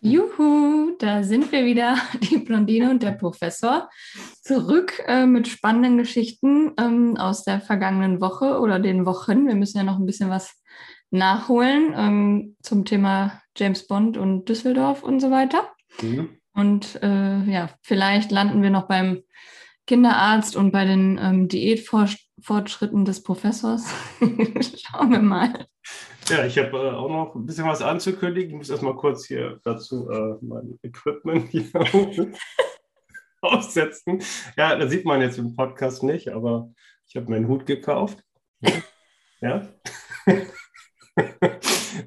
Juhu, da sind wir wieder, die Blondine und der Professor, zurück äh, mit spannenden Geschichten ähm, aus der vergangenen Woche oder den Wochen. Wir müssen ja noch ein bisschen was nachholen ähm, zum Thema James Bond und Düsseldorf und so weiter. Mhm. Und äh, ja, vielleicht landen wir noch beim Kinderarzt und bei den ähm, Diätfortschritten des Professors. Schauen wir mal. Ja, ich habe äh, auch noch ein bisschen was anzukündigen. Ich muss erstmal kurz hier dazu äh, mein Equipment hier aufsetzen. Ja, das sieht man jetzt im Podcast nicht, aber ich habe meinen Hut gekauft. Ja.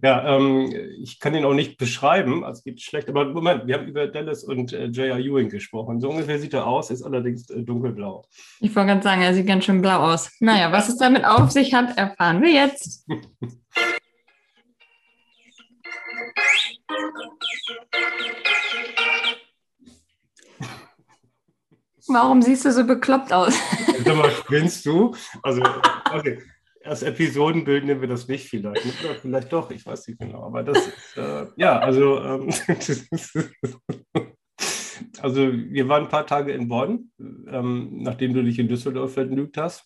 ja, ähm, ich kann ihn auch nicht beschreiben, also geht schlecht, aber Moment, wir haben über Dallas und äh, J.R. Ewing gesprochen. So ungefähr sieht er aus, ist allerdings äh, dunkelblau. Ich wollte gerade sagen, er sieht ganz schön blau aus. Naja, was es damit auf sich hat, erfahren wir jetzt. Warum siehst du so bekloppt aus? Sag mal, spinnst du? Also, okay. Als Episodenbild nehmen wir das nicht vielleicht. Oder vielleicht doch, ich weiß nicht genau. Aber das ist, äh, ja, also, ähm, also wir waren ein paar Tage in Bonn, ähm, nachdem du dich in Düsseldorf vergnügt hast.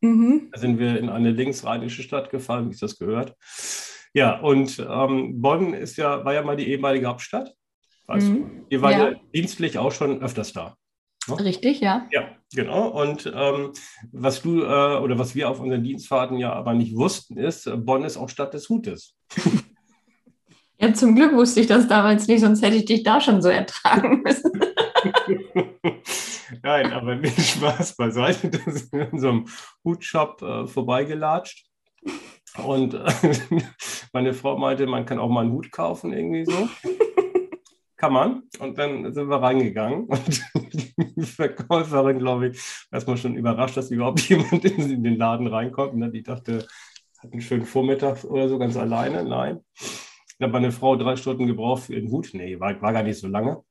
Mhm. Da sind wir in eine linksrheinische Stadt gefahren, wie es das gehört. Ja, und ähm, Bonn ist ja, war ja mal die ehemalige Hauptstadt. Weißt mhm. du? Ihr wart ja. ja dienstlich auch schon öfters da. Ne? Richtig, ja. Ja, genau. Und ähm, was du äh, oder was wir auf unseren Dienstfahrten ja aber nicht wussten, ist, Bonn ist auch Stadt des Hutes. Ja, zum Glück wusste ich das damals nicht, sonst hätte ich dich da schon so ertragen müssen. Nein, aber nicht Spaß beiseite. Da sind wir in so einem Hutshop äh, vorbeigelatscht. Und äh, meine Frau meinte, man kann auch mal einen Hut kaufen, irgendwie so. Kann man. Und dann sind wir reingegangen und die Verkäuferin, glaube ich, erstmal schon überrascht, dass überhaupt jemand in den Laden reinkommt. Ne? Die dachte, hat einen schönen Vormittag oder so ganz alleine. Nein. Dann hat meine Frau drei Stunden gebraucht für den Hut. Nee, war, war gar nicht so lange.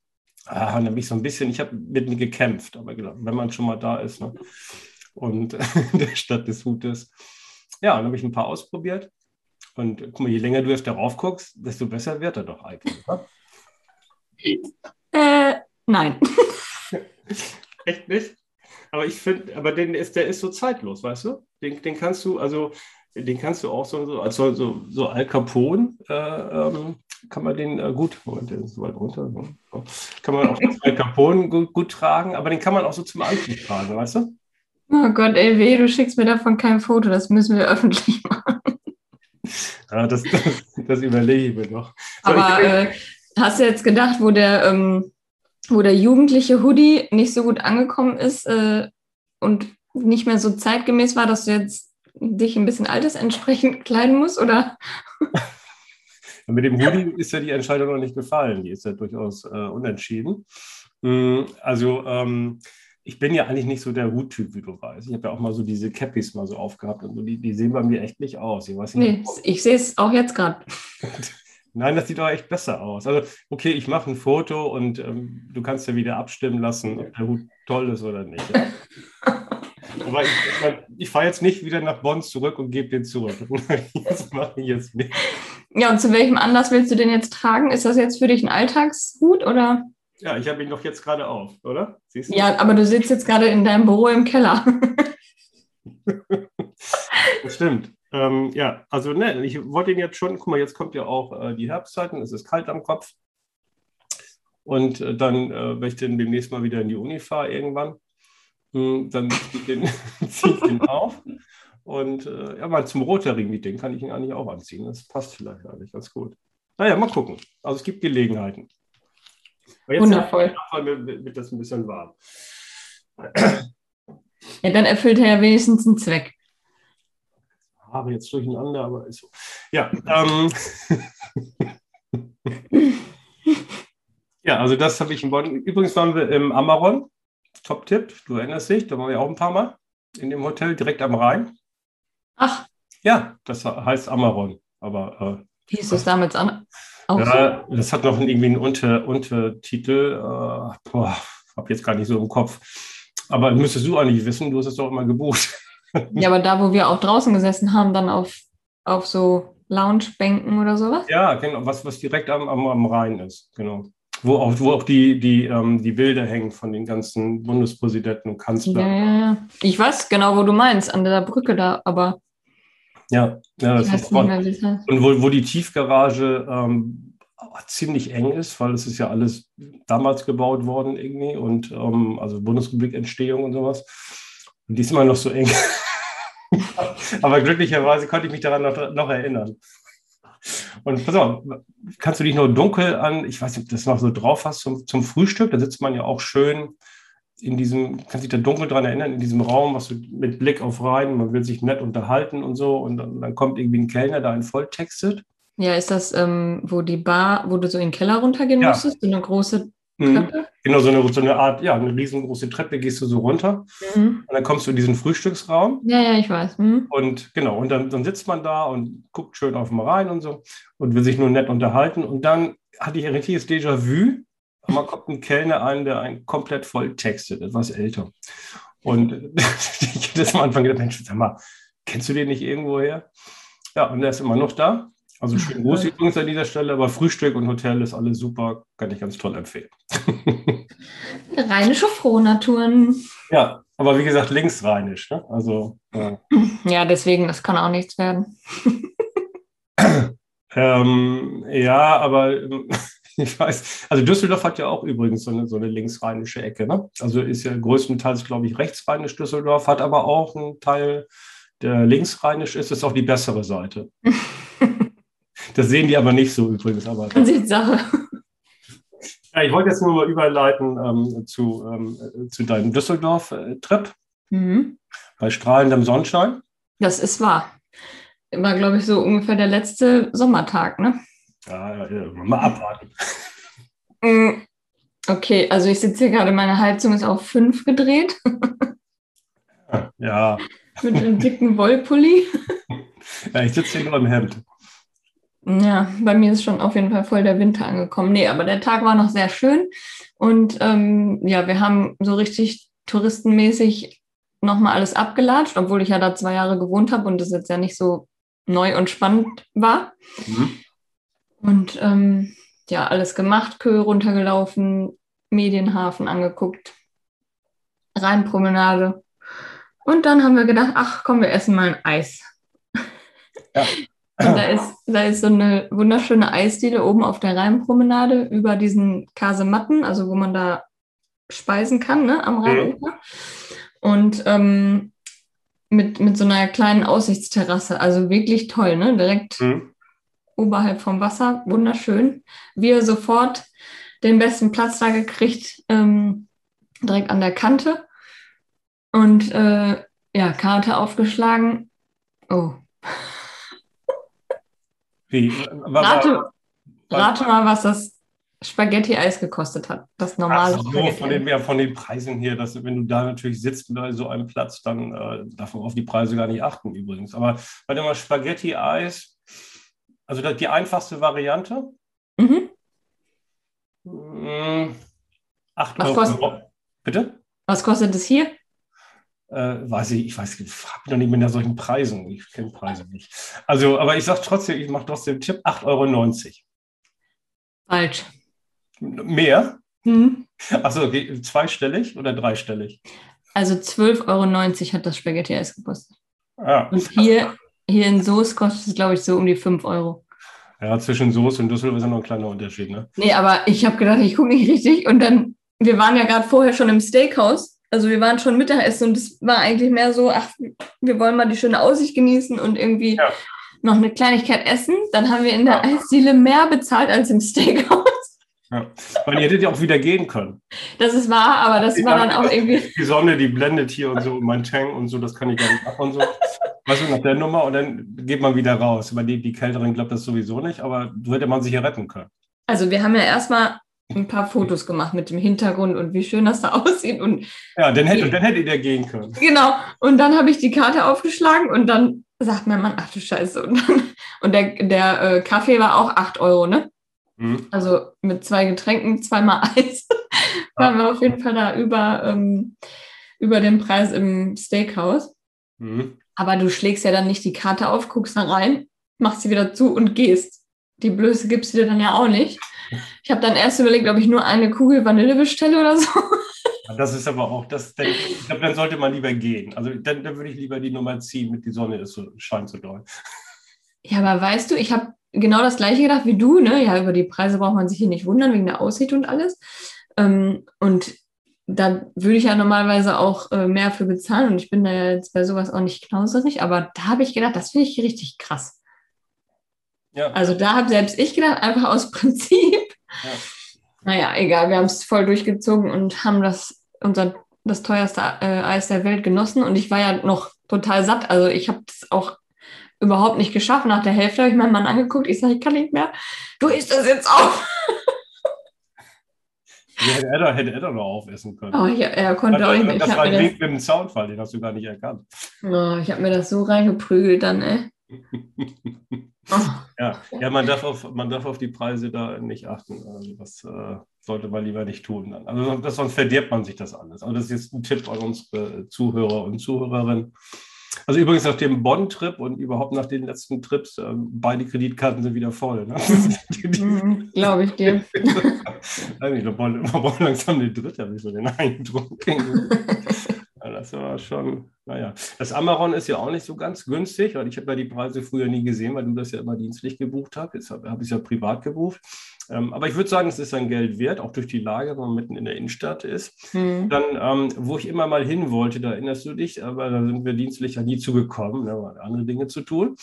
Ah, dann habe ich so ein bisschen, ich habe mit mir gekämpft, aber wenn man schon mal da ist ne? und der Stadt des Hutes, ja, dann habe ich ein paar ausprobiert. Und guck mal, je länger du jetzt darauf guckst, desto besser wird er doch eigentlich. Oder? Äh, nein. Echt nicht? Aber ich finde, aber den ist, der ist so zeitlos, weißt du? Den, den kannst du, also, den kannst du auch so, so also so, so Al Capone, äh, ähm, kann man den äh, gut, Moment, der ist so weit runter, ne? kann man auch Al Capone gut, gut, tragen, aber den kann man auch so zum Anzug tragen, weißt du? Oh Gott, ey, weh, du schickst mir davon kein Foto, das müssen wir öffentlich machen. Ja, das, das, das überlege ich mir noch. So, Aber ich, äh, hast du jetzt gedacht, wo der, ähm, wo der jugendliche Hoodie nicht so gut angekommen ist äh, und nicht mehr so zeitgemäß war, dass du jetzt dich ein bisschen altersentsprechend kleiden musst, oder? Mit dem Hoodie ist ja die Entscheidung noch nicht gefallen. Die ist ja durchaus äh, unentschieden. Mm, also ähm, ich bin ja eigentlich nicht so der Huttyp, wie du weißt. Ich habe ja auch mal so diese Cappies mal so aufgehabt und so, die, die sehen bei mir echt nicht aus. Ich weiß nicht, nee, ich sehe es auch jetzt gerade. Nein, das sieht doch echt besser aus. Also, okay, ich mache ein Foto und ähm, du kannst ja wieder abstimmen lassen, ob der Hut toll ist oder nicht. Ja. Aber ich, ich fahre jetzt nicht wieder nach Bonn zurück und gebe den zurück. Das mache ich jetzt nicht. Ja, und zu welchem Anlass willst du den jetzt tragen? Ist das jetzt für dich ein Alltagshut oder? Ja, ich habe ihn doch jetzt gerade auf, oder? Siehst du? Ja, aber du sitzt jetzt gerade in deinem Büro im Keller. das stimmt. Ähm, ja, also ne, ich wollte ihn jetzt schon, guck mal, jetzt kommt ja auch äh, die Herbstzeiten, es ist kalt am Kopf. Und äh, dann, äh, wenn ich dann demnächst mal wieder in die Uni fahre irgendwann, mh, hm, dann ziehe ich den, zieh ich den auf. Und äh, ja, mal zum Rotary-Meeting kann ich ihn eigentlich auch anziehen. Das passt vielleicht eigentlich ganz gut. Naja, mal gucken. Also es gibt Gelegenheiten. Aber jetzt Wundervoll. Wird, wird das ein bisschen warm. Ja, dann erfüllt er ja wenigstens einen Zweck. Haare jetzt durcheinander, aber ist so. Ja, ähm, ja, also das habe ich in Bonn. Übrigens waren wir im Amaron. Top-Tipp, du erinnerst dich, da waren wir auch ein paar Mal in dem Hotel direkt am Rhein. Ach. Ja, das heißt Amaron. Aber äh, wie ist das damals an? Ja, so? das hat noch irgendwie einen Unter, Untertitel. Äh, boah, habe jetzt gar nicht so im Kopf. Aber müsstest du eigentlich wissen, du hast es doch immer gebucht. Ja, aber da, wo wir auch draußen gesessen haben, dann auf, auf so Loungebänken oder sowas? Ja, genau, was, was direkt am, am, am Rhein ist, genau. Wo auch, wo auch die, die, ähm, die Bilder hängen von den ganzen Bundespräsidenten und Kanzlern. Ja, ja, ja. Ich weiß genau, wo du meinst, an der Brücke da, aber Ja, ja das ist heißt. Und wo, wo die Tiefgarage ähm, ziemlich eng ist, weil es ist ja alles damals gebaut worden irgendwie und ähm, also Bundesrepublik Entstehung und sowas. Und die ist immer noch so eng. Aber glücklicherweise konnte ich mich daran noch, noch erinnern. Und pass auf, kannst du dich noch dunkel an, ich weiß nicht, ob du das noch so drauf hast zum, zum Frühstück, da sitzt man ja auch schön in diesem, kannst dich da dunkel dran erinnern, in diesem Raum, was du mit Blick auf Rhein, man will sich nett unterhalten und so und dann, dann kommt irgendwie ein Kellner, der einen volltextet. Ja, ist das, ähm, wo die Bar, wo du so in den Keller runtergehen Ja. musstest, so eine große Mhm. Genau, so eine, so eine Art, ja, eine riesengroße Treppe gehst du so runter Mhm. und dann kommst du in diesen Frühstücksraum Ja, ja, ich weiß. Mhm. und genau, und dann, dann sitzt man da und guckt schön auf den Rhein und so und will sich nur nett unterhalten und dann hatte ich ein richtiges Déjà-vu. Man kommt ein Kellner ein, der einen komplett voll textet, etwas älter. Und ich hätte das am Anfang gedacht, Mensch, sag mal, kennst du den nicht irgendwo her? Ja, und der ist immer noch da. Also schön groß übrigens an dieser Stelle, aber Frühstück und Hotel ist alles super, kann ich ganz toll empfehlen. Rheinische Frohnaturen. Ja, aber wie gesagt, linksrheinisch. Ne? Also, äh, Ja, deswegen, das kann auch nichts werden. ähm, ja, aber ich weiß, also Düsseldorf hat ja auch übrigens so eine, so eine linksrheinische Ecke. Ne? Also ist ja größtenteils, glaube ich, rechtsrheinisch Düsseldorf, hat aber auch einen Teil, der linksrheinisch ist, ist auch die bessere Seite. Das sehen die aber nicht so übrigens. Aber Ansichtssache. ja, ich wollte jetzt nur mal überleiten ähm, zu, ähm, äh, zu deinem Düsseldorf-Trip Mhm. bei strahlendem Sonnenschein. Das ist wahr. War, glaube ich, so ungefähr der letzte Sommertag, ne? Ja, ja, mal abwarten. Mm, Okay, also ich sitze hier gerade, meine Heizung ist auf 5 gedreht Ja, mit einem dicken Wollpulli. ja ich sitze hier nur im Hemd. Ja, bei mir ist schon auf jeden Fall voll der Winter angekommen. Nee, aber der Tag war noch sehr schön. Und ähm, ja, wir haben so richtig touristenmäßig nochmal alles abgelatscht, obwohl ich ja da zwei Jahre gewohnt habe und das jetzt ja nicht so neu und spannend war. Mhm. Und ähm, ja, alles gemacht, Köhe runtergelaufen, Medienhafen angeguckt, Rheinpromenade. Und dann haben wir gedacht, ach komm, wir essen mal ein Eis. Ja. Und da ist, da ist so eine wunderschöne Eisdiele oben auf der Rheinpromenade über diesen Kasematten, also wo man da speisen kann, ne, am Rheinufer. Und ähm, mit, mit so einer kleinen Aussichtsterrasse, also wirklich toll, ne? Direkt Mhm. oberhalb vom Wasser, wunderschön. Wir sofort den besten Platz da gekriegt, ähm, direkt an der Kante. Und äh, ja, Karte aufgeschlagen. Oh, Wie? Rate, rate mal, was das Spaghetti-Eis gekostet hat. Das normale Ach so, von den, ja, von den Preisen hier, dass, wenn du da natürlich sitzt bei so einem Platz, dann äh, darf man auf die Preise gar nicht achten übrigens. Aber bei dem Spaghetti-Eis, also das, die einfachste Variante, Mhm. mh, 8 Was Euro. kostet- Bitte? Was kostet es hier? Äh, weiß ich, ich weiß, ich mich noch nicht mit solchen Preisen. Ich kenne Preise nicht. Also, aber ich sage trotzdem, ich mache trotzdem den Tipp 8,90 Euro. Falsch. Mehr? Mhm. Achso, okay, zweistellig oder dreistellig? Also 12,90 Euro hat das Spaghetti-Eis gekostet. Ah, Und hier, hier in Soße kostet es, glaube ich, so um die 5 Euro. ja, zwischen Soße und Düsseldorf ist ja noch ein kleiner Unterschied, ne? Nee, aber ich habe gedacht, ich gucke nicht richtig. Und dann, wir waren ja gerade vorher schon im Steakhouse. Also wir waren schon Mittagessen und es war eigentlich mehr so, ach, wir wollen mal die schöne Aussicht genießen und irgendwie Ja. noch eine Kleinigkeit essen. Dann haben wir in der Ja. Eisdiele mehr bezahlt als im Steakhouse. Ja. Weil ihr hättet ja auch wieder gehen können. Das ist wahr, aber das war dann auch irgendwie. Die Sonne, die blendet hier und so, mein Tang und so, das kann ich gar nicht ab und so. Weißt du, nach der Nummer und dann geht man wieder raus. Aber die, die Kälteren glaubt das sowieso nicht, aber so hätte man sich ja retten können. Also wir haben ja erstmal ein paar Fotos gemacht mit dem Hintergrund und wie schön das da aussieht. Und Ja, dann hätte, dann hättet ihr gehen können. genau, und dann habe ich die Karte aufgeschlagen und dann sagt mein Mann, ach du Scheiße. Und, dann, und der, der äh, Kaffee war auch 8 Euro, ne? Hm? Also mit zwei Getränken, zweimal Eis, waren wir auf jeden Fall da über, ähm, über den Preis im Steakhouse. Hm? Aber du schlägst ja dann nicht die Karte auf, guckst da rein machst sie wieder zu und gehst. Die Blöße gibst du dir dann ja auch nicht. Ich habe dann erst überlegt, ob ich nur eine Kugel Vanille bestelle oder so. Das ist aber auch, das, dann, ich glaube, dann sollte man lieber gehen. Also dann, dann würde ich lieber die Nummer ziehen mit die Sonne ist so, scheint so doll. Ja, aber weißt du, ich habe genau das gleiche gedacht wie du, ne? Ja, über die Preise braucht man sich hier nicht wundern, wegen der Aussicht und alles. Ähm, und da würde ich ja normalerweise auch äh, mehr für bezahlen und ich bin da ja jetzt bei sowas auch nicht knauserig, aber da habe ich gedacht, das finde ich richtig krass. Ja. Also da habe selbst ich gedacht, einfach aus Prinzip. Ja. Naja, egal, wir haben es voll durchgezogen und haben das, unser, das teuerste äh, Eis der Welt genossen und ich war ja noch total satt. Also ich habe es auch überhaupt nicht geschafft. Nach der Hälfte habe ich meinen Mann angeguckt, ich sage, ich kann nicht mehr. Du isst das jetzt auf. Ja, hätte, er doch, hätte er doch noch aufessen können. Oh, ja, er konnte das, auch nicht mehr. Das war ein Wink mit dem Soundfall, den hast du gar nicht erkannt. Oh, ich habe mir das so reingeprügelt dann, ey. oh. ja, ja man, darf auf, man darf auf die Preise da nicht achten. Also das äh, sollte man lieber nicht tun. Dann. Also das, sonst verdirbt man sich das alles. Also das ist jetzt ein Tipp an unsere Zuhörer und Zuhörerinnen. Also übrigens nach dem Bonn-Trip und überhaupt nach den letzten Trips, äh, beide Kreditkarten sind wieder voll. Ne? Mhm, Glaube ich dir. ich brauche langsam eine dritte, habe ich so den Eindruck. das war schon, naja. Das Amaron ist ja auch nicht so ganz günstig, weil ich habe ja die Preise früher nie gesehen, weil du das ja immer dienstlich gebucht hast. Jetzt habe hab ich es ja privat gebucht. Ähm, aber ich würde sagen, es ist sein Geld wert, auch durch die Lage, wenn man mitten in der Innenstadt ist. Mhm. Dann, ähm, wo ich immer mal hin wollte, da erinnerst du dich, aber da sind wir dienstlich ja nie zugekommen, ne, andere Dinge zu tun.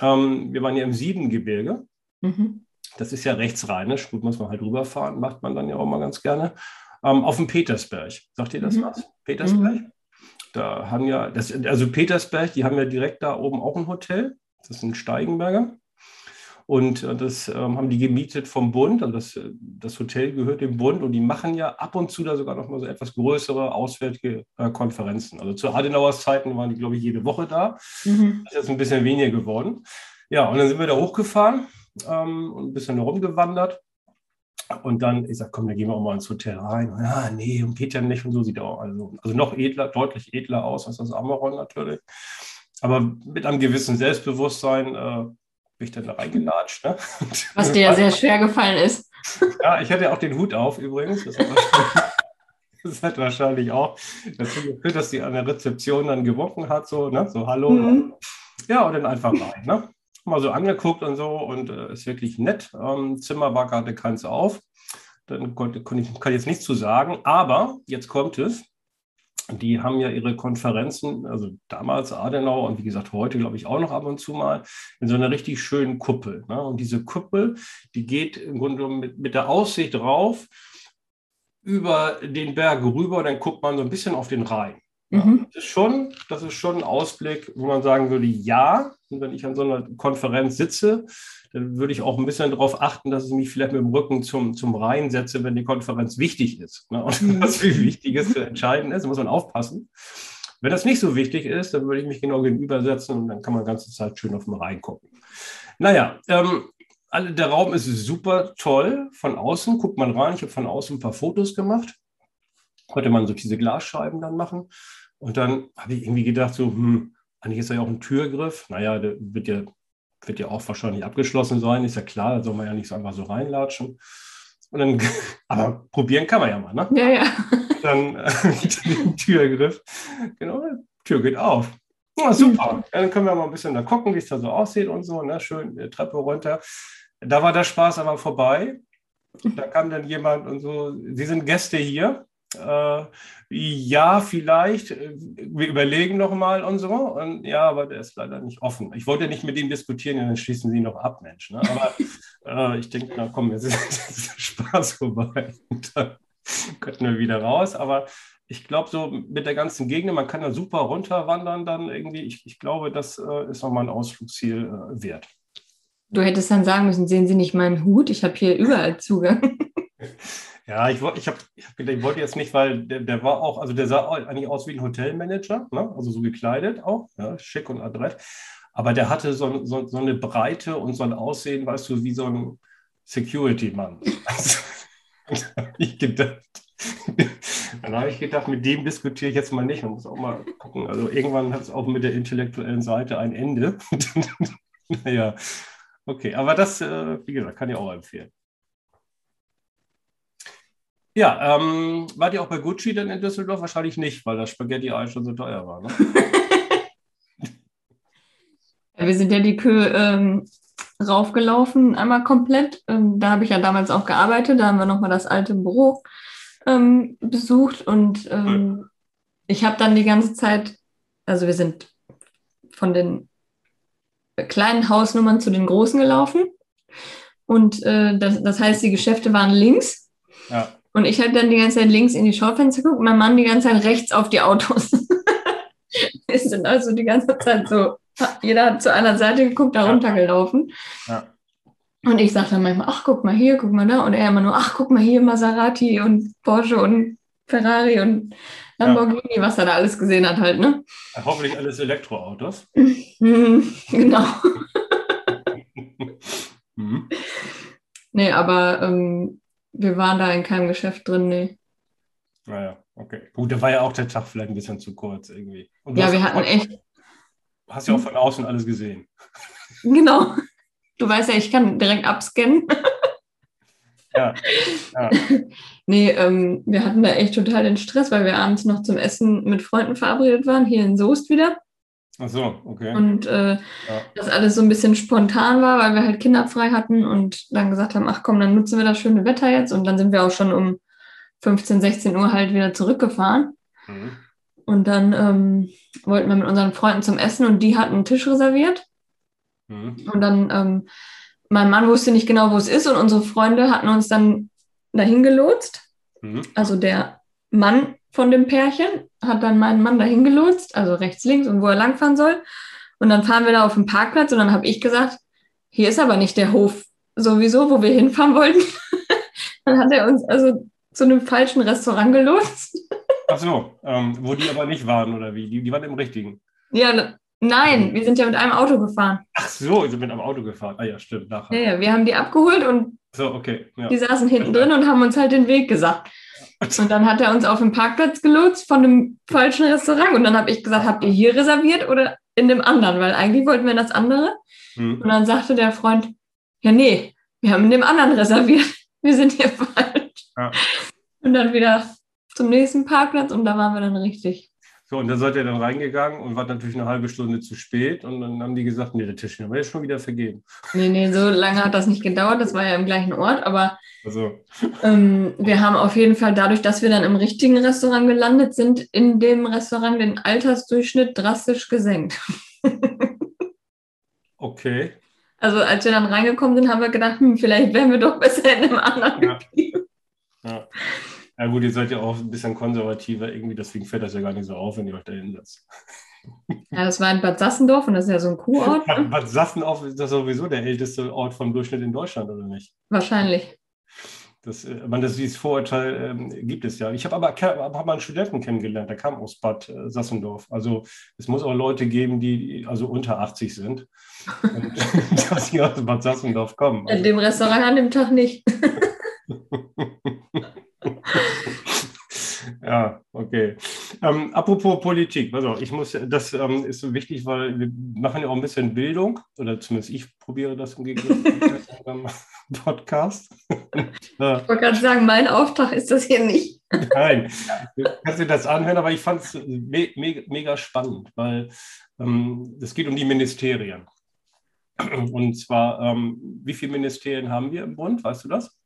Ähm, wir waren ja im Siebengebirge. Mhm. Das ist ja rechtsrheinisch, gut, muss man halt rüberfahren, macht man dann ja auch mal ganz gerne. Ähm, auf dem Petersberg. Sagt ihr das mhm. was? Petersberg? Da haben ja, das, also Petersberg, die haben ja direkt da oben auch ein Hotel. Das ist ein Steigenberger. Und äh, das ähm, haben die gemietet vom Bund. Also das, das Hotel gehört dem Bund und die machen ja ab und zu da sogar noch mal so etwas größere auswärtige äh, Konferenzen. Also zu Adenauers Zeiten waren die, glaube ich, jede Woche da. Mhm. Das ist jetzt ein bisschen weniger geworden. Ja, und dann sind wir da hochgefahren ähm, und ein bisschen herumgewandert. Und dann, ich sage, komm, dann gehen wir auch mal ins Hotel rein. Ja, nee, geht ja nicht und so sieht er auch. Also, also noch edler, deutlich edler aus als das Amaron natürlich. Aber mit einem gewissen Selbstbewusstsein äh, bin ich dann da reingelatscht. Ne? Was dir ja sehr schwer gefallen ist. Ja, ich hatte auch den Hut auf übrigens. Das hat, das hat wahrscheinlich auch dazu geführt, dass die an der Rezeption dann gewunken hat, so, ne? so Hallo. Mhm. Ja, und dann einfach rein. Ne? Mal so angeguckt und so und äh, ist wirklich nett. Ähm, Zimmer war gerade keins auf. Dann konnte, konnte ich, kann ich jetzt nichts zu sagen. Aber jetzt kommt es die haben ja ihre Konferenzen, also damals Adenauer und wie gesagt heute, glaube ich, auch noch ab und zu mal, in so einer richtig schönen Kuppel. Ne? Und diese Kuppel, die geht im Grunde mit, mit der Aussicht rauf über den Berg rüber, dann guckt man so ein bisschen auf den Rhein. Ja, mhm. das, ist schon, das ist schon ein Ausblick, wo man sagen würde, ja, wenn ich an so einer Konferenz sitze, dann würde ich auch ein bisschen darauf achten, dass ich mich vielleicht mit dem Rücken zum, zum Rhein setze, wenn die Konferenz wichtig ist. Ne? Und mhm. was viel Wichtiges zu entscheiden ist, da muss man aufpassen. Wenn das nicht so wichtig ist, dann würde ich mich genau gegenübersetzen und dann kann man die ganze Zeit schön auf den Rhein gucken. Naja, ähm, der Raum ist super toll. Von außen guckt man rein. Ich habe von außen ein paar Fotos gemacht. Konnte man so diese Glasscheiben dann machen. Und dann habe ich irgendwie gedacht, so, hm, eigentlich ist da ja auch ein Türgriff. Naja, der wird ja wird ja auch wahrscheinlich abgeschlossen sein, ist ja klar, da soll man ja nicht so einfach so reinlatschen. Und dann, aber probieren kann man ja mal, ne? Ja, ja. Dann äh, den Türgriff. Genau, die Tür geht auf. Ja, super. Dann können wir mal ein bisschen da gucken, wie es da so aussieht und so, ne? Schön die Treppe runter. Da war der Spaß aber vorbei. Da kam dann jemand und so, Sie sind Gäste hier. Äh, ja, vielleicht, wir überlegen nochmal und so. Und ja, aber der ist leider nicht offen. Ich wollte nicht mit ihm diskutieren, dann schließen Sie noch ab, Mensch. Ne? Aber äh, ich denke, na komm, jetzt ist, jetzt ist Spaß vorbei. Und dann könnten wir wieder raus. Aber ich glaube, so mit der ganzen Gegend, man kann da super runterwandern dann irgendwie. Ich, ich glaube, das äh, ist nochmal ein Ausflugsziel äh, wert. Du hättest dann sagen müssen, sehen Sie nicht meinen Hut? Ich habe hier überall Zugang. Ja, ich, ich, hab, ich, hab gedacht, ich wollte jetzt nicht, weil der, der war auch, also der sah eigentlich aus wie ein Hotelmanager, ne? also so gekleidet auch, ja, schick und adrett. Aber der hatte so, so, so, eine Breite und so ein Aussehen, weißt du, wie so ein Security-Mann. Also, habe ich gedacht, dann habe ich gedacht, mit dem diskutiere ich jetzt mal nicht. Man muss auch mal gucken. Also irgendwann hat es auch mit der intellektuellen Seite ein Ende. naja, okay. Aber das, äh, wie gesagt, kann ich auch empfehlen. Ja, ähm, wart ihr auch bei Gucci denn in Düsseldorf? Wahrscheinlich nicht, weil das Spaghetti-Ei schon so teuer war. Ne? ja, wir sind ja die Kö ähm, raufgelaufen, einmal komplett. Ähm, da habe ich ja damals auch gearbeitet. Da haben wir nochmal das alte Büro ähm, besucht und ähm, ich habe dann die ganze Zeit, also wir sind von den kleinen Hausnummern zu den großen gelaufen. Und äh, das, das heißt, die Geschäfte waren links. Ja. Und ich habe dann die ganze Zeit links in die Schaufenster geguckt, mein Mann die ganze Zeit rechts auf die Autos. Wir sind also die ganze Zeit so, jeder hat zu einer Seite geguckt, da runtergelaufen. Ja. Und ich sage dann manchmal, ach, guck mal hier, guck mal da. Und er immer nur, ach, guck mal hier, Maserati und Porsche und Ferrari und Lamborghini, ja. was er da alles gesehen hat halt, ne? Hoffentlich alles Elektroautos. genau. mhm. Nee, aber ähm, wir waren da in keinem Geschäft drin, nee. Naja, okay. Gut, da war ja auch der Tag vielleicht ein bisschen zu kurz irgendwie. ja, wir hatten auch, echt. Hast ja auch von außen alles gesehen. Genau. Du weißt ja, ich kann direkt abscannen. Ja. ja. nee, ähm, wir hatten da echt total den Stress, weil wir abends noch zum Essen mit Freunden verabredet waren, hier in Soest wieder. Ach so, okay. Und äh, ja. das alles so ein bisschen spontan war, weil wir halt Kinder frei hatten und dann gesagt haben, ach komm, dann nutzen wir das schöne Wetter jetzt. Und dann sind wir auch schon um 15, 16 Uhr halt wieder zurückgefahren. Mhm. Und dann ähm, wollten wir mit unseren Freunden zum Essen und die hatten einen Tisch reserviert. Mhm. Und dann, ähm, mein Mann wusste nicht genau, wo es ist und unsere Freunde hatten uns dann dahin gelotst. Mhm. Also der Mann von dem Pärchen, hat dann meinen Mann dahin gelotst, also rechts, links und wo er langfahren soll. Und dann fahren wir da auf den Parkplatz und dann habe ich gesagt, hier ist aber nicht der Hof sowieso, wo wir hinfahren wollten. dann hat er uns also zu einem falschen Restaurant gelotst. Ach so, ähm, wo die aber nicht waren oder wie? Die, die waren im richtigen. Ja, nein, wir sind ja mit einem Auto gefahren. Ach so, ihr sind mit einem Auto gefahren. Ah ja, stimmt. Nachher. Ja, ja, wir haben die abgeholt und so, okay, ja. die saßen hinten drin und haben uns halt den Weg gesagt. Und dann hat er uns auf den Parkplatz gelotst von einem falschen Restaurant. Und dann habe ich gesagt, habt ihr hier reserviert oder in dem anderen? Weil eigentlich wollten wir das andere. Mhm. Und dann sagte der Freund, ja, nee, wir haben in dem anderen reserviert. Wir sind hier falsch. Ja. Und dann wieder zum nächsten Parkplatz und da waren wir dann richtig. So, und dann seid ihr dann reingegangen und war natürlich eine halbe Stunde zu spät. Und dann haben die gesagt, nee, der Tisch haben wir jetzt schon wieder vergeben. Nee, nee, so lange hat das nicht gedauert. Das war ja im gleichen Ort. Aber also. ähm, wir haben auf jeden Fall dadurch, dass wir dann im richtigen Restaurant gelandet sind, in dem Restaurant den Altersdurchschnitt drastisch gesenkt. okay. Also als wir dann reingekommen sind, haben wir gedacht, hm, vielleicht wären wir doch besser in einem anderen ja. Ja. Ja gut, ihr seid ja auch ein bisschen konservativer irgendwie, deswegen fällt das ja gar nicht so auf, wenn ihr euch da hinsetzt. Ja, das war in Bad Sassendorf und das ist ja so ein Kuhort. Ne? Bad Sassendorf ist das sowieso der älteste Ort vom Durchschnitt in Deutschland, oder nicht? Wahrscheinlich. Das, äh, man, das, dieses Vorurteil ähm, gibt es ja. Ich habe aber hab mal einen Studenten kennengelernt, der kam aus Bad äh, Sassendorf. Also es muss auch Leute geben, die also unter 80 sind, und, dass sie aus Bad Sassendorf kommen. In dem Restaurant an dem Tag nicht. ja, okay. Ähm, apropos Politik, also ich muss, das ähm, ist so wichtig, weil wir machen ja auch ein bisschen Bildung, oder zumindest ich probiere das im Gegensatz zu Podcast. ich wollte gerade sagen, mein Auftrag ist das hier nicht. Nein, du kannst dir das anhören, aber ich fand es me me mega spannend, weil ähm, es geht um die Ministerien. Und zwar, ähm, wie viele Ministerien haben wir im Bund? Weißt du das?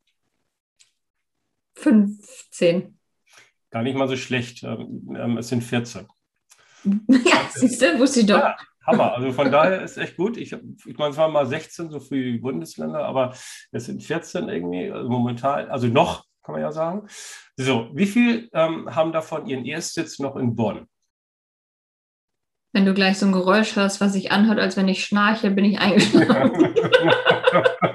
15. Gar nicht mal so schlecht. Ähm, ähm, es sind 14. Ja, siehst du, wusste ich doch. Ja, Hammer. Also von daher ist echt gut. Ich, ich meine, es waren mal 16, so für die Bundesländer, aber es sind 14 irgendwie, also momentan, also noch, kann man ja sagen. So, wie viel ähm, haben davon ihren Erstsitz noch in Bonn? Wenn du gleich so ein Geräusch hörst, was sich anhört, als wenn ich schnarche, bin ich eingeschlafen.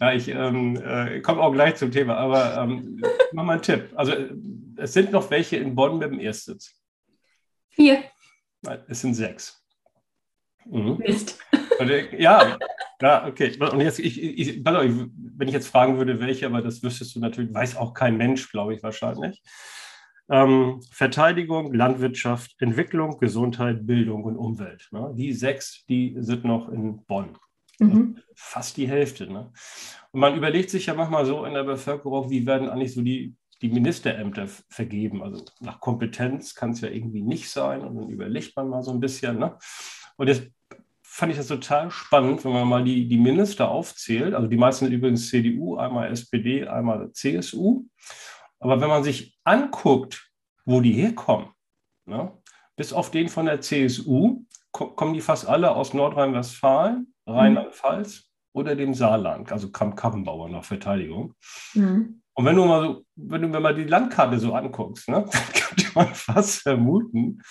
Ja, ich ähm, äh, komme auch gleich zum Thema, aber ähm, mach mal einen Tipp. Also es sind noch welche in Bonn mit dem Erstsitz. Vier. Es sind sechs. Mhm. Mist. Ja, ja, okay. Und jetzt, ich, ich, wenn ich jetzt fragen würde, welche, aber das wüsstest du natürlich, weiß auch kein Mensch, glaube ich, wahrscheinlich. Ähm, Verteidigung, Landwirtschaft, Entwicklung, Gesundheit, Bildung und Umwelt. Ne? Die sechs, die sind noch in Bonn. Mhm. Fast die Hälfte. Ne? Und man überlegt sich ja manchmal so in der Bevölkerung, wie werden eigentlich so die, die Ministerämter vergeben. Also nach Kompetenz kann es ja irgendwie nicht sein. Und dann überlegt man mal so ein bisschen. Ne? Und jetzt fand ich das total spannend, wenn man mal die, die Minister aufzählt. Also die meisten sind übrigens CDU, einmal SPD, einmal CSU. Aber wenn man sich anguckt, wo die herkommen, ne, bis auf den von der CSU, kommen die fast alle aus Nordrhein-Westfalen, Rheinland-Pfalz oder dem Saarland, also Kamp-Karrenbauer nach Verteidigung. Mhm. Und wenn du mal so, wenn du mir mal die Landkarte so anguckst, ne, dann könnte man fast vermuten,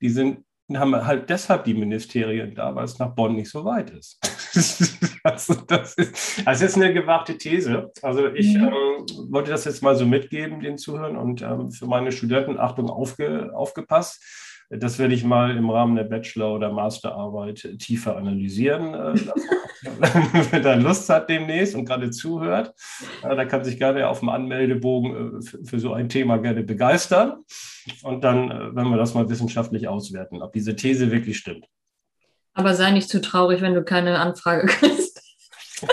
die sind haben halt deshalb die Ministerien da, weil es nach Bonn nicht so weit ist. also das, ist das ist eine gewagte These. Also ich mhm. ähm, wollte das jetzt mal so mitgeben, den Zuhörern und ähm, für meine Studenten, Achtung, aufge, aufgepasst. Das werde ich mal im Rahmen der Bachelor- oder Masterarbeit tiefer analysieren. Äh, Wenn er Lust hat demnächst und gerade zuhört, äh, da kann sich gerne auf dem Anmeldebogen äh, für, so ein Thema gerne begeistern. Und dann äh, werden wir das mal wissenschaftlich auswerten, ob diese These wirklich stimmt. Aber sei nicht zu traurig, wenn du keine Anfrage kriegst.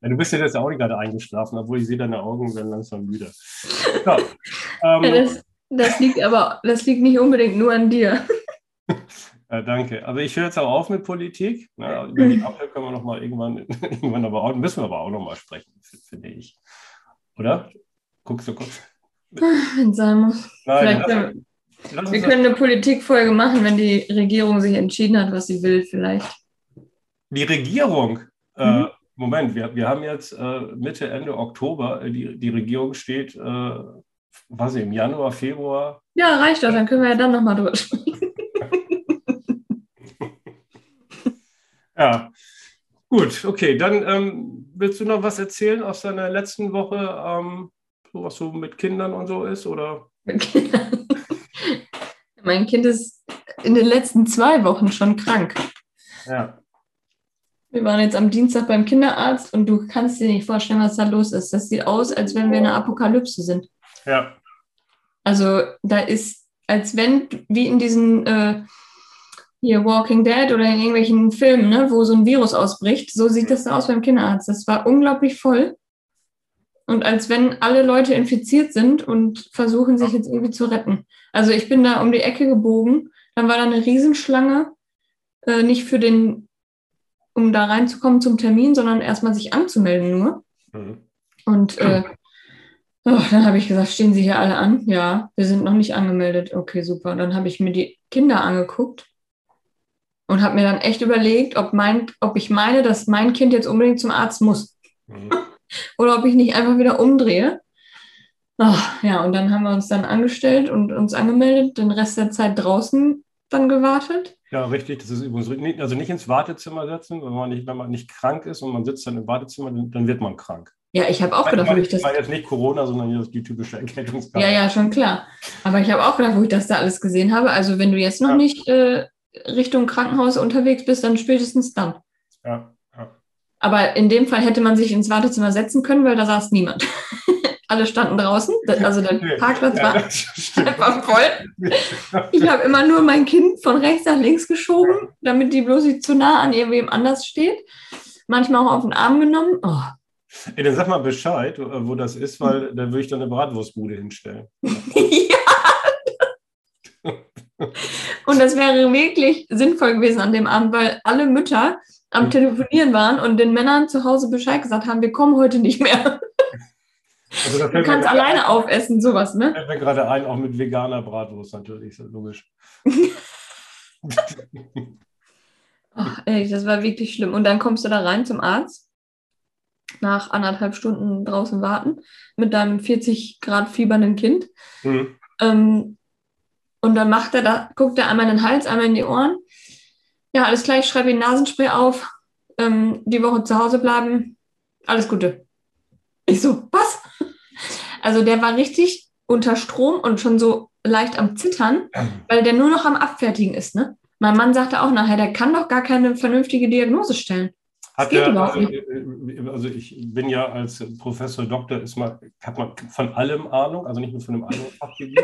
Ja, du bist ja jetzt auch nicht gerade eingeschlafen, obwohl ich sehe deine Augen werden langsam müde. So, ähm, ja, das, das liegt aber, das liegt nicht unbedingt nur an dir. Ja, danke. Also ich höre jetzt auch auf mit Politik. Na, über die Ampel können wir noch mal irgendwann, irgendwann aber auch, müssen wir aber auch noch mal sprechen, finde ich. Oder? Guckst du kurz? Wenn sein muss. Nein, lass, lass wir können eine Politikfolge machen, wenn die Regierung sich entschieden hat, was sie will, vielleicht. Die Regierung? Äh, mhm. Äh, Moment, wir, wir haben jetzt äh, Mitte, Ende Oktober, äh, die, die Regierung steht, äh, was im Januar, Februar. Ja, reicht doch, dann können wir ja dann nochmal drüber sprechen. ja, gut, okay. Dann ähm, willst du noch was erzählen aus deiner letzten Woche, ähm, so was so mit Kindern und so ist? Oder? Mit Kindern. mein Kind ist in den letzten zwei Wochen schon krank. Ja. Wir waren jetzt am Dienstag beim Kinderarzt und du kannst dir nicht vorstellen, was da los ist. Das sieht aus, als wenn wir in einer Apokalypse sind. Ja. Also da ist, als wenn, wie in diesen äh, hier Walking Dead oder in irgendwelchen Filmen, ne, wo so ein Virus ausbricht, so sieht das aus beim Kinderarzt. Das war unglaublich voll. Und als wenn alle Leute infiziert sind und versuchen, sich jetzt irgendwie zu retten. Also ich bin da um die Ecke gebogen, dann war da eine Riesenschlange, äh, nicht für den, um da reinzukommen zum Termin, sondern erstmal sich anzumelden nur. Mhm. Und äh, Oh, dann habe ich gesagt, stehen Sie hier alle an? Ja, wir sind noch nicht angemeldet. Okay, super. Dann habe ich mir die Kinder angeguckt und habe mir dann echt überlegt, ob, mein, ob ich meine, dass mein Kind jetzt unbedingt zum Arzt muss. Mhm. Oder ob ich nicht einfach wieder umdrehe. Oh, ja, und dann haben wir uns dann angestellt und uns angemeldet, den Rest der Zeit draußen dann gewartet. Ja, richtig. Das ist übrigens also nicht ins Wartezimmer setzen, wenn man nicht, wenn man nicht krank ist und man sitzt dann im Wartezimmer, dann wird man krank. Ja, ich habe auch gedacht, wo ich das. war jetzt nicht Corona, sondern die typische Erkältungskrankheit. Ja, ja, schon klar. Aber ich habe auch gedacht, wo ich das da alles gesehen habe. Also, wenn du jetzt noch ja. nicht äh, Richtung Krankenhaus unterwegs bist, dann spätestens dann. Ja, ja. Aber in dem Fall hätte man sich ins Wartezimmer setzen können, weil da saß niemand. Alle standen draußen, also der Parkplatz ja, war einfach voll. Ich habe immer nur mein Kind von rechts nach links geschoben, damit die bloß nicht zu nah an irgendwem anders steht. Manchmal auch auf den Arm genommen. Oh, Ey, dann sag mal Bescheid, wo das ist, weil dann würde ich dann eine Bratwurstbude hinstellen. ja. Und das wäre wirklich sinnvoll gewesen an dem Abend, weil alle Mütter am mhm. Telefonieren waren und den Männern zu Hause Bescheid gesagt haben, wir kommen heute nicht mehr. Also du kannst alleine ein, aufessen, sowas, ne? Fällt mir gerade ein, auch mit veganer Bratwurst natürlich, logisch. Ach, ey, das war wirklich schlimm. Und dann kommst du da rein zum Arzt nach anderthalb Stunden draußen warten mit deinem 40 Grad fiebernden Kind. Mhm. Ähm, und dann macht er da, guckt er einmal in den Hals, einmal in die Ohren. Ja, alles klar, ich schreibe ihm Nasenspray auf. Ähm, die Woche zu Hause bleiben. Alles Gute. Ich so, was? Also der war richtig unter Strom und schon so leicht am Zittern, weil der nur noch am Abfertigen ist. Ne? Mein Mann sagte auch nachher, der kann doch gar keine vernünftige Diagnose stellen. Hat er, also, äh, also, ich bin ja als Professor Doktor, ist man, hat man von allem Ahnung, also nicht nur von einem anderen Fachgebiet.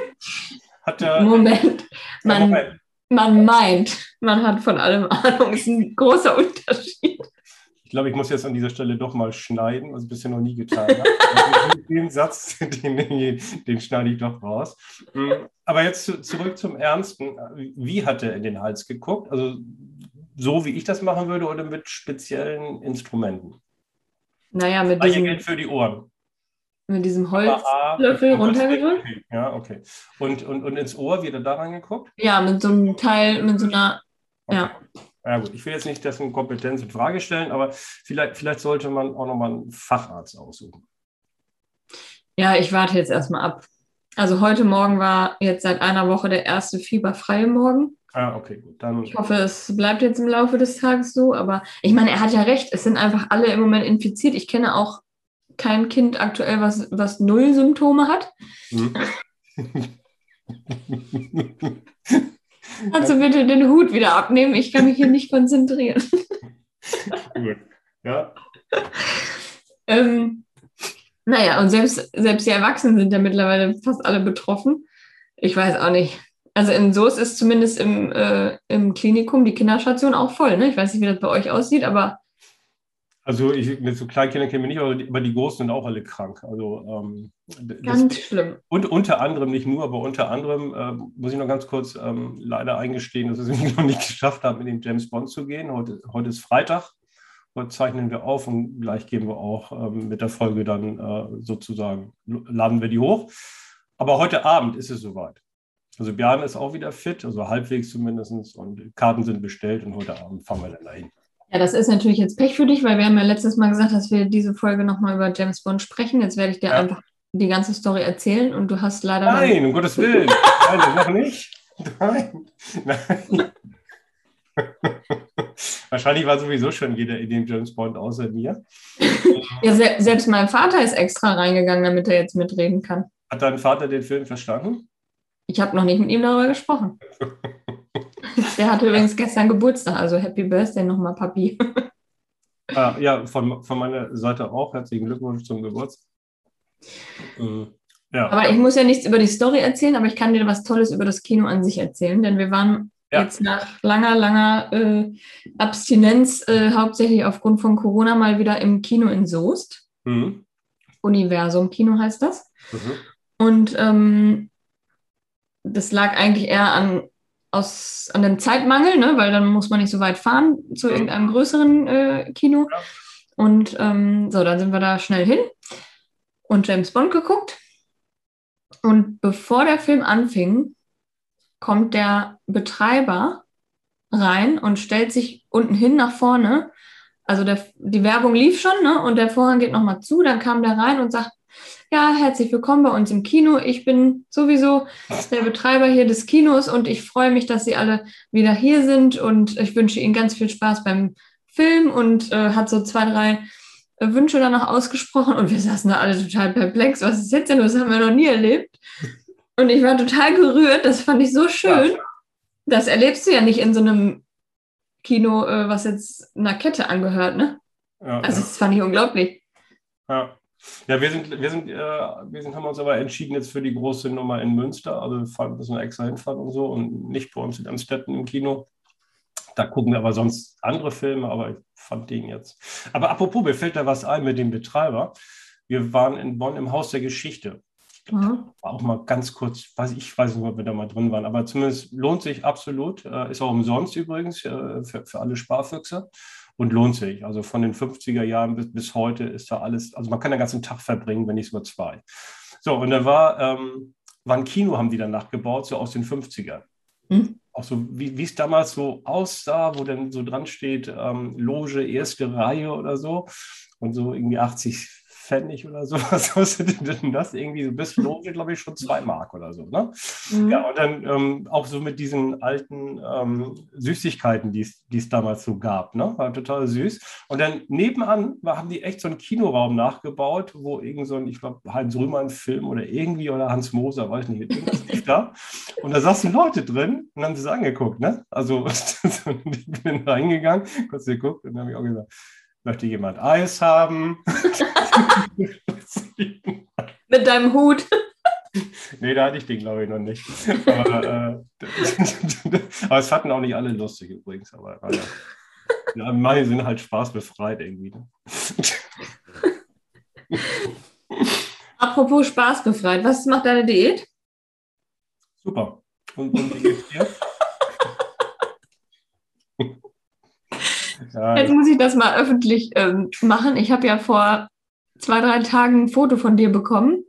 Hat Moment, man, Moment. man meint, man hat von allem Ahnung, ist ein großer Unterschied. Ich glaube, ich muss jetzt an dieser Stelle doch mal schneiden, was ich bisher noch nie getan habe. Also den Satz, den, den, den, schneide ich doch raus. Hm, aber jetzt zurück zum Ernsten. Wie hat er in den Hals geguckt? Also so, wie ich das machen würde oder mit speziellen Instrumenten? Naja, mit diesem... Geld für die Ohren. Mit diesem Holzlöffel runtergedrückt? Ja, okay. Und, und, und ins Ohr wieder da reingeguckt? Ja, mit so einem Teil, mit so einer, okay. ja. Ja gut, ich will jetzt nicht dessen Kompetenz in Frage stellen, aber vielleicht, vielleicht sollte man auch nochmal einen Facharzt aussuchen. Ja, ich warte jetzt erstmal ab. Also heute Morgen war jetzt seit einer Woche der erste fieberfreie Morgen. Ah, okay, gut. Dann ich hoffe, es bleibt jetzt im Laufe des Tages so, aber ich meine, er hat ja recht, es sind einfach alle im Moment infiziert. Ich kenne auch kein Kind aktuell, was, was null Symptome hat. Hm. Kannst du bitte den Hut wieder abnehmen? Ich kann mich hier nicht konzentrieren. Gut, ja. ähm, naja, und selbst, selbst die Erwachsenen sind ja mittlerweile fast alle betroffen. Ich weiß auch nicht. Also in Soos ist zumindest im, äh, im Klinikum die Kinderstation auch voll. Ne? Ich weiß nicht, wie das bei euch aussieht, aber also ich, mit so Kleinkindern kennen wir nicht, aber die, aber die Großen sind auch alle krank. Also ähm, ganz das, schlimm. Und unter anderem, nicht nur, aber unter anderem äh, muss ich noch ganz kurz ähm, leider eingestehen, dass wir es noch nicht geschafft haben, mit dem James Bond zu gehen. Heute, heute ist Freitag. Heute zeichnen wir auf und gleich gehen wir auch ähm, mit der Folge dann äh, sozusagen, laden wir die hoch. Aber heute Abend ist es soweit. Also Björn ist auch wieder fit, also halbwegs zumindest. Und Karten sind bestellt und heute Abend fahren wir dann dahin. Ja, das ist natürlich jetzt Pech für dich, weil wir haben ja letztes Mal gesagt, dass wir diese Folge nochmal über James Bond sprechen. Jetzt werde ich dir ja. einfach die ganze Story erzählen und du hast leider. Nein, um Gottes Willen. Nein, noch nicht. Nein. Nein. Wahrscheinlich war sowieso schon jeder in dem James Bond außer mir. ja, se selbst mein Vater ist extra reingegangen, damit er jetzt mitreden kann. Hat dein Vater den Film verstanden? Ich habe noch nicht mit ihm darüber gesprochen. Der hatte übrigens gestern Geburtstag, also Happy Birthday nochmal, Papi. Ah, ja, von, von meiner Seite auch. Herzlichen Glückwunsch zum Geburtstag. Äh, ja. Aber ich muss ja nichts über die Story erzählen, aber ich kann dir was Tolles über das Kino an sich erzählen, denn wir waren ja. jetzt nach langer, langer äh, Abstinenz, äh, hauptsächlich aufgrund von Corona, mal wieder im Kino in Soest. Mhm. Universum Kino heißt das. Mhm. Und ähm, das lag eigentlich eher an aus, an dem Zeitmangel, ne? weil dann muss man nicht so weit fahren zu irgendeinem größeren äh, Kino. Ja. Und ähm, so, dann sind wir da schnell hin und James Bond geguckt. Und bevor der Film anfing, kommt der Betreiber rein und stellt sich unten hin nach vorne. Also der, die Werbung lief schon, ne? Und der Vorhang geht nochmal zu. Dann kam der rein und sagt, ja, herzlich willkommen bei uns im Kino. Ich bin sowieso der Betreiber hier des Kinos und ich freue mich, dass Sie alle wieder hier sind und ich wünsche Ihnen ganz viel Spaß beim Film und äh, hat so zwei, drei äh, Wünsche danach ausgesprochen und wir saßen da alle total perplex. Was ist jetzt denn? Das haben wir noch nie erlebt. Und ich war total gerührt. Das fand ich so schön. Das erlebst du ja nicht in so einem Kino, äh, was jetzt einer Kette angehört, ne? Ja, also, das fand ich unglaublich. Ja. Ja, wir sind, wir sind, äh, wir sind, haben uns aber entschieden jetzt für die große Nummer in Münster. Also wir fahren, müssen extra hinfahren und so und nicht bei uns in Amstetten im Kino. Da gucken wir aber sonst andere Filme, aber ich fand den jetzt. Aber apropos, mir fällt da was ein mit dem Betreiber. Wir waren in Bonn im Haus der Geschichte. Mhm. Auch mal ganz kurz, weiß ich, ich weiß nicht, ob wir da mal drin waren, aber zumindest lohnt sich absolut. Äh, ist auch umsonst übrigens äh, für, für alle Sparfüchse und lohnt sich. Also von den 50er Jahren bis, bis heute ist da alles, also man kann den ganzen Tag verbringen, wenn nicht sogar zwei. So, und da war, ähm, war ein Kino, haben die dann nachgebaut, so aus den 50ern. Hm? Auch so, wie es damals so aussah, wo dann so dran steht, ähm, Loge, erste Reihe oder so. Und so irgendwie 80 Pfennig oder so. Was kostet denn das? Irgendwie so bis Loge, glaube ich, schon zwei Mark oder so. Ne? Mhm. Ja, und dann ähm, auch so mit diesen alten ähm, Süßigkeiten, die es damals so gab. Ne? War total süß. Und dann nebenan haben die echt so einen Kinoraum nachgebaut, wo irgend so ein, ich glaube, Heinz Rühmann-Film oder irgendwie oder Hans Moser, weiß nicht, irgendwas lief da. Und da saßen Leute drin und haben sie es angeguckt. Ne? Also ich bin reingegangen, kurz geguckt und dann habe ich auch gesagt, Möchte jemand Eis haben? Mit deinem Hut. nee, da hatte ich den, glaube ich, noch nicht. Aber, äh, aber, es hatten auch nicht alle lustig übrigens. Aber ja. ja, manche sind halt spaßbefreit irgendwie. Ne? Apropos spaßbefreit, was macht deine Diät? Super. Und, und wie geht's dir? Ja, Jetzt muss ich das mal öffentlich ähm, machen. Ich habe ja vor zwei, drei Tagen ein Foto von dir bekommen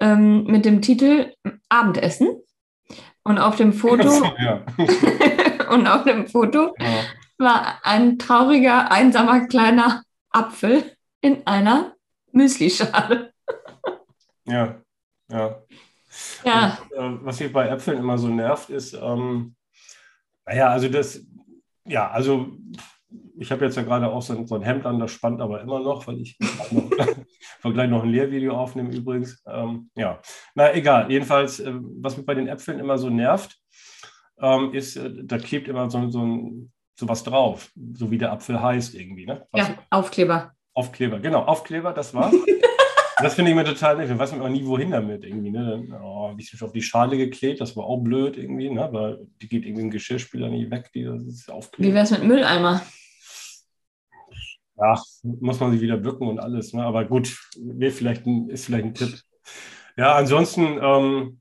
ähm, mit dem Titel Abendessen. Und auf dem Foto, ja. und auf dem Foto ja. war ein trauriger, einsamer kleiner Apfel in einer Müslischale. ja, ja. Ja. Und, äh, was mich bei Äpfeln immer so nervt, ist, ähm, naja, also das, ja, also ich habe jetzt ja gerade auch so ein, so ein, Hemd an, das spannt aber immer noch, weil ich noch, gleich noch ein Lehrvideo aufnehme übrigens. Ähm, ja, na egal. Jedenfalls, äh, was mich bei den Äpfeln immer so nervt, ähm, ist, äh, da klebt immer so, so, ein, so was drauf, so wie der Apfel heißt irgendwie. Ne? ja, Aufkleber. Aufkleber, genau, Aufkleber, das war's. das finde ich mir total nett. Ich weiß auch nie, wohin damit irgendwie. Ne? Dann oh, habe ich schon auf die Schale geklebt, das war auch blöd irgendwie, ne? weil die geht irgendwie im Geschirrspüler nicht weg, die das ist Wie wäre es mit Mülleimer? ja, muss man sich wieder bücken und alles. Ne? Aber gut, wäre vielleicht ein, ist vielleicht ein Tipp. Ja, ansonsten, ähm,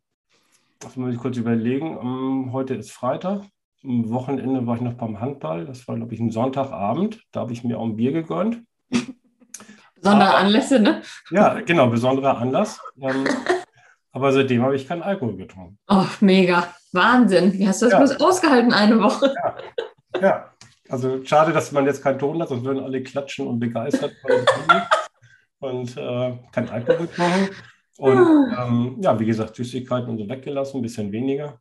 das muss ich kurz überlegen. Um, ähm, heute ist Freitag. Am Wochenende war ich noch beim Handball. Das war, glaube ich, ein Sonntagabend. Da habe ich mir auch ein Bier gegönnt. Besondere aber, Anlässe, ne? Ja, genau, besonderer Anlass. Ähm, aber seitdem habe ich keinen Alkohol getrunken. Oh, mega. Wahnsinn. Wie hast du das ja. bloß ausgehalten eine Woche? Ja. ja. Also schade, dass man jetzt keinen Ton hat, sonst würden alle klatschen und begeistert und äh, kein Alkohol machen. Und ähm, ja, wie gesagt, Süßigkeiten und so weggelassen, ein bisschen weniger.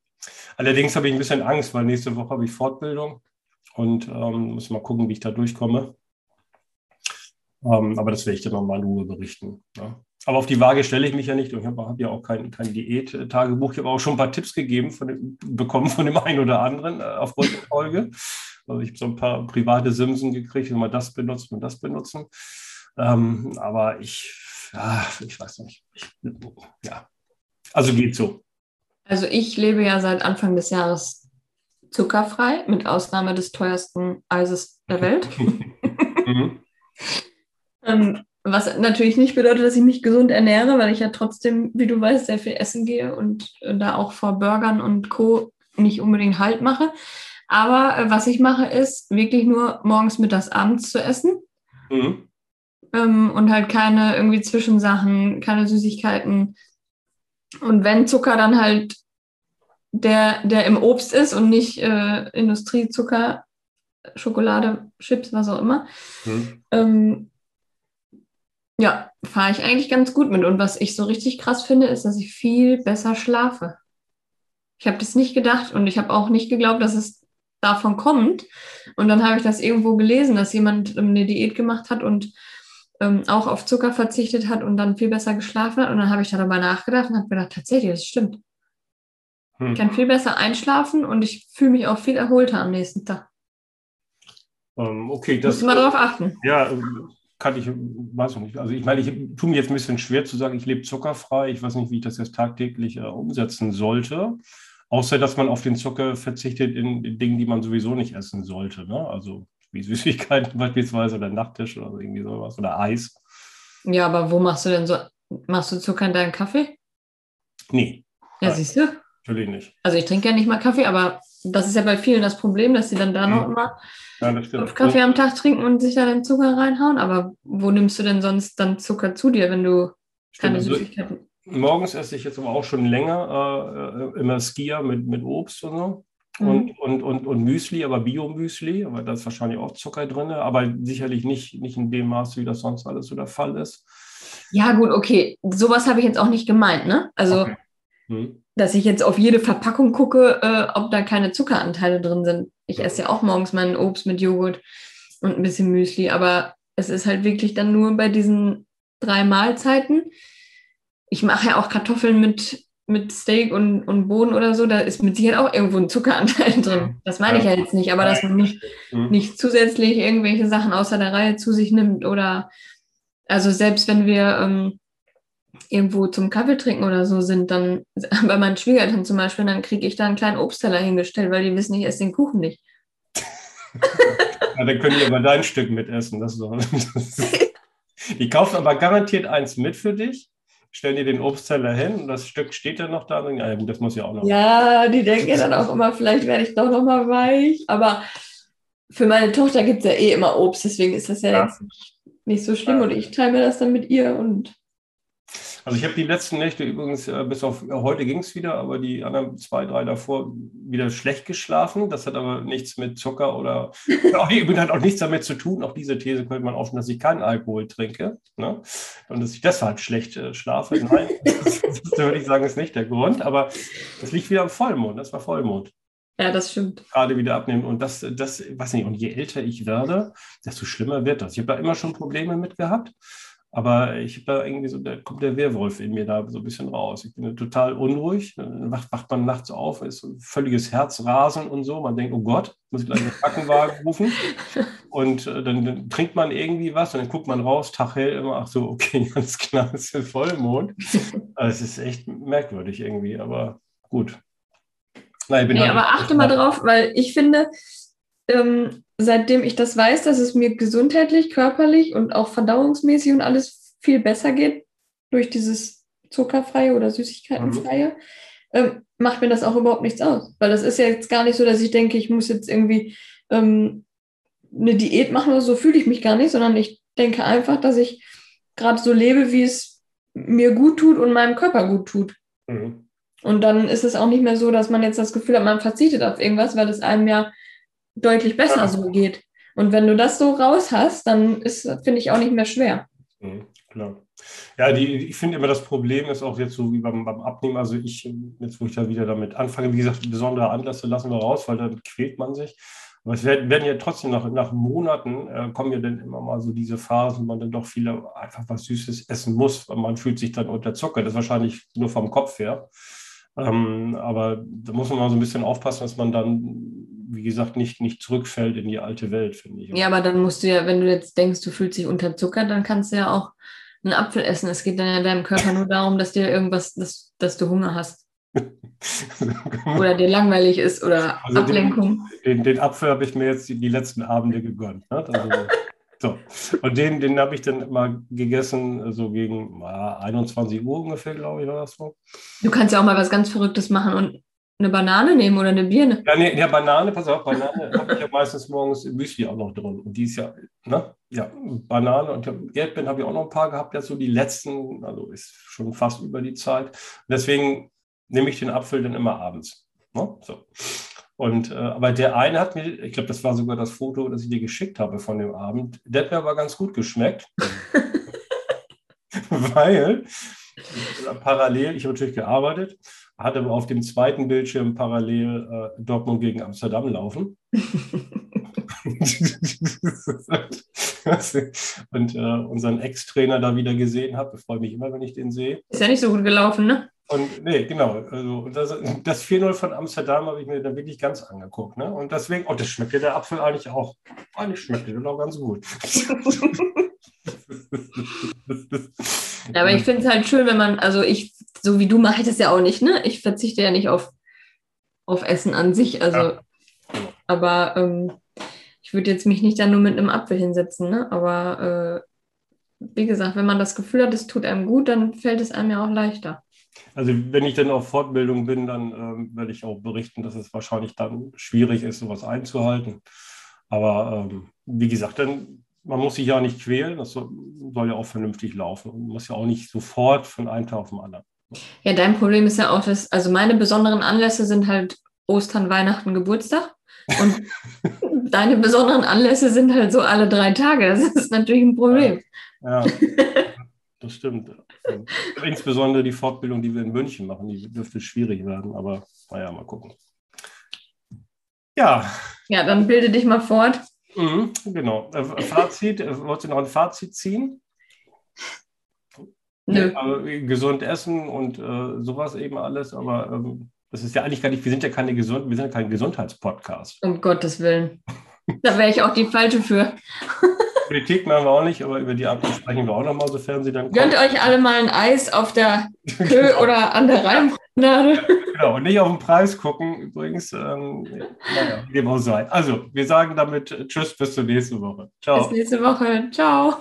Allerdings habe ich ein bisschen Angst, weil nächste Woche habe ich Fortbildung und ähm, muss mal gucken, wie ich da durchkomme. Ähm, aber das werde ich dann nochmal in Ruhe berichten. Ja. Aber auf die Waage stelle ich mich ja nicht und ich habe hab ja auch kein, kein Diät-Tagebuch. Ich habe auch schon ein paar Tipps gegeben von dem, bekommen von dem einen oder anderen äh, aufgrund der Folge. Also ich habe so ein paar private Simsen gekriegt, wenn man das benutzt und das benutzen. Ähm, aber ich, ja, ich weiß nicht. Ich, ja, also geht so. Also ich lebe ja seit Anfang des Jahres zuckerfrei, mit Ausnahme des teuersten Eises der Welt. mhm. Ähm, was natürlich nicht bedeutet, dass ich mich gesund ernähre, weil ich ja trotzdem, wie du weißt, sehr viel essen gehe und da auch vor Burgern und Co. nicht unbedingt Halt mache. Aber äh, was ich mache, ist wirklich nur morgens, mittags, abends zu essen. Mhm. Ähm, und halt keine irgendwie Zwischensachen, keine Süßigkeiten. Und wenn Zucker, dann halt der, der im Obst ist und nicht äh, Industriezucker, Schokolade, Chips, was auch immer. Mhm. Ähm, ja, fahre ich eigentlich ganz gut mit. Und was ich so richtig krass finde, ist, dass ich viel besser schlafe. Ich habe das nicht gedacht und ich habe auch nicht geglaubt, dass es davon kommt. Und dann habe ich das irgendwo gelesen, dass jemand ähm, eine Diät gemacht hat und ähm, auch auf Zucker verzichtet hat und dann viel besser geschlafen hat. Und dann habe ich darüber nachgedacht und habe gedacht, tatsächlich, das stimmt. Hm. Ich kann viel besser einschlafen und ich fühle mich auch viel erholter am nächsten Tag. Ähm, okay, das. Musst du mal darauf achten. Ja, kann ich, weiß ich nicht. Also ich meine, ich tue mir jetzt ein bisschen schwer zu sagen, ich lebe zuckerfrei. Ich weiß nicht, wie ich das jetzt tagtäglich äh, umsetzen sollte. Außer, dass man auf den Zucker verzichtet in, in Dingen, die man sowieso nicht essen sollte. Ne? Also wie Süßigkeiten beispielsweise oder Nachttisch oder irgendwie sowas oder Eis. Ja, aber wo machst du denn so, machst du Zucker in deinen Kaffee? Nee. Ja, siehst du? Natürlich nicht. Also ich trinke ja nicht mal Kaffee, aber das ist ja bei vielen das Problem, dass sie dann da noch mhm. immer ja, fünf Kaffee am Tag trinken und sich da den Zucker reinhauen. Aber wo nimmst du denn sonst dann Zucker zu dir, wenn du stimmt, keine also Süßigkeiten morgens esse ich jetzt aber auch schon länger äh, immer Skier mit, mit Obst und so. Mhm. Und, und, und, und Müsli, aber Bio-Müsli, aber da ist wahrscheinlich auch Zucker drin, aber sicherlich nicht, nicht in dem Maße, wie das sonst alles so der Fall ist. Ja, gut, okay. Sowas habe ich jetzt auch nicht gemeint, ne? Also, okay. hm. Dass ich jetzt auf jede Verpackung gucke, äh, ob da keine Zuckeranteile drin sind. Ich esse ja auch morgens meinen Obst mit Joghurt und ein bisschen Müsli, aber es ist halt wirklich dann nur bei diesen drei Mahlzeiten ich mache ja auch Kartoffeln mit mit Steak und, und Bohnen oder so, da ist mit Sicherheit auch irgendwo ein Zuckeranteil drin. Das meine ich ja jetzt nicht, aber dass man nicht, mhm. nicht zusätzlich irgendwelche Sachen außer der Reihe zu sich nimmt oder also selbst wenn wir ähm, irgendwo zum Kaffee trinken oder so sind, dann bei meinen Schwiegereltern zum Beispiel, dann kriege ich da einen kleinen Obstteller hingestellt, weil die wissen, ich esse den Kuchen nicht. ja, dann können die aber dein Stück mitessen. Das so. die kaufen aber garantiert eins mit für dich, stellen dir den Obstteller hin und das Stück steht dann noch da. Und, ja, gut, das muss ja auch noch. Ja, die denken ja dann auch immer, vielleicht werde ich doch noch mal weich. Aber für meine Tochter gibt es ja eh immer Obst, deswegen ist das ja, ja. jetzt nicht so schlimm. Und ich teile mir das dann mit ihr und also ich habe die letzten Nächte übrigens, äh, bis auf heute ging es wieder, aber die anderen zwei, drei davor wieder schlecht geschlafen. Das hat aber nichts mit Zucker oder auch, hat auch nichts damit zu tun. Auch diese These könnte man aufstellen, dass ich keinen Alkohol trinke ne? und dass ich deshalb schlecht äh, schlafe. Nein, das, das würde ich sagen, ist nicht der Grund. Aber das liegt wieder am Vollmond. Das war Vollmond. Ja, das stimmt. Gerade wieder abnehmen. Und das, das, weiß nicht, und je älter ich werde, desto schlimmer wird das. Ich habe da immer schon Probleme mit gehabt. Aber ich habe da irgendwie so, da kommt der Wehrwolf in mir da so ein bisschen raus. Ich bin total unruhig. Dann wacht, wacht man nachts auf, ist so ein völliges Herzrasen und so. Man denkt, oh Gott, muss ich gleich den Krankenwagen rufen. Und äh, dann, dann, trinkt man irgendwie was und dann guckt man raus, Tag hell immer, ach so, okay, ganz klar, es ist Vollmond. Also es ist echt merkwürdig irgendwie, aber gut. Nein, nee, aber achte mal drauf, weil ich finde, ähm, seitdem ich das weiß, dass es mir gesundheitlich, körperlich und auch verdauungsmäßig und alles viel besser geht durch dieses zuckerfreie oder süßigkeitenfreie, mhm. ähm, macht mir das auch überhaupt nichts aus. Weil das ist ja jetzt gar nicht so, dass ich denke, ich muss jetzt irgendwie ähm, eine Diät machen oder so, fühle ich mich gar nicht, sondern ich denke einfach, dass ich gerade so lebe, wie es mir gut tut und meinem Körper gut tut. Mhm. Und dann ist es auch nicht mehr so, dass man jetzt das Gefühl hat, man verzichtet auf irgendwas, weil es einem ja deutlich besser ja. so geht. Und wenn du das so raus hast, dann ist, finde ich, auch nicht mehr schwer. Mhm, klar. Ja, die, ich finde immer das Problem ist auch jetzt so wie beim, beim Abnehmen. Also ich, jetzt wo ich da wieder damit anfange, wie gesagt, besondere Anlässe lassen wir raus, weil dann quält man sich. Aber es werden, werden ja trotzdem nach, nach Monaten äh, kommen ja dann immer mal so diese Phasen, wo man dann doch viele einfach was Süßes essen muss, weil man fühlt sich dann unter Zucker. Das ist wahrscheinlich nur vom Kopf her. Ähm, aber da muss man mal so ein bisschen aufpassen, dass man dann wie gesagt, nicht, nicht zurückfällt in die alte Welt, finde ich. Ja, aber dann musst du ja, wenn du jetzt denkst, du fühlst dich unterzuckert, dann kannst du ja auch einen Apfel essen. Es geht dann ja deinem Körper nur darum, dass dir irgendwas, dass, dass du Hunger hast. oder dir langweilig ist oder also Ablenkung. Den, den, den Apfel habe ich mir jetzt die, die letzten Abende gegönnt. Ne? Also, so. Und den, den habe ich dann immer gegessen, so gegen 21 Uhr ungefähr, glaube ich, war das so. Du kannst ja auch mal was ganz Verrücktes machen und eine Banane nehmen oder eine Birne? Ja, nee, ja Banane, pass auf, Banane habe ich ja meistens morgens im Müsli auch noch drin. Und die ist ja, ne? Ja, Banane und Erdbeeren habe ich auch noch ein paar gehabt, jetzt so die letzten, also ist schon fast über die Zeit. Und deswegen nehme ich den Apfel dann immer abends. Ne? So. Und, äh, aber der eine hat mir, ich glaube, das war sogar das Foto, das ich dir geschickt habe von dem Abend, der hat mir aber ganz gut geschmeckt. weil parallel, ich habe natürlich gearbeitet, hatte aber auf dem zweiten Bildschirm parallel äh, Dortmund gegen Amsterdam laufen. und äh, unseren Ex-Trainer da wieder gesehen habe. Ich freue mich immer, wenn ich den sehe. Ist ja nicht so gut gelaufen, ne? Und nee, genau. Also, das, das 4-0 von Amsterdam habe ich mir dann wirklich ganz angeguckt. Ne? Und deswegen, oh, das schmeckt ja der Apfel eigentlich auch. Eigentlich schmeckt der doch ganz gut. ja, aber ich finde es halt schön, wenn man, also ich so wie du mache ich das ja auch nicht, ne? Ich verzichte ja nicht auf, auf Essen an sich. Also, ja. aber ähm, ich würde jetzt mich nicht da nur mit einem Apfel hinsetzen, ne? Aber äh, wie gesagt, wenn man das Gefühl hat, es tut einem gut, dann fällt es einem ja auch leichter. Also wenn ich dann auf Fortbildung bin, dann ähm, werde ich auch berichten, dass es wahrscheinlich dann schwierig ist, sowas einzuhalten. Aber ähm, wie gesagt, dann, man muss sich ja nicht quälen, das soll, soll ja auch vernünftig laufen und muss ja auch nicht sofort von einem Tag auf den anderen. Ja, dein Problem ist ja auch, dass, also meine besonderen Anlässe sind halt Ostern, Weihnachten, Geburtstag. Und deine besonderen Anlässe sind halt so alle drei Tage. Das ist natürlich ein Problem. Ja, ja das stimmt. Insbesondere die Fortbildung, die wir in München machen, die dürfte schwierig werden, aber naja, mal gucken. Ja. Ja, dann bilde dich mal fort. Mhm, genau. Äh, Fazit, äh, wolltest du noch ein Fazit ziehen? Nö. Aber gesund essen und äh, sowas eben alles, aber ähm, das ist ja eigentlich gar nicht, wir sind ja keine gesund, wir sind ja kein Gesundheitspodcast. Um Gottes Willen. Da wäre ich auch die Falsche für. Politik machen wir auch nicht, aber über die Ampel sprechen wir auch nochmal, sofern sie dann Gönnt euch alle mal ein Eis auf der Kö oder an der Rheinpromenade. Genau, und nicht auf den Preis gucken, übrigens. Ähm, naja, dem auch sei. Also, wir sagen damit Tschüss, bis zur nächsten Woche. Ciao. Bis nächste Woche. Ciao.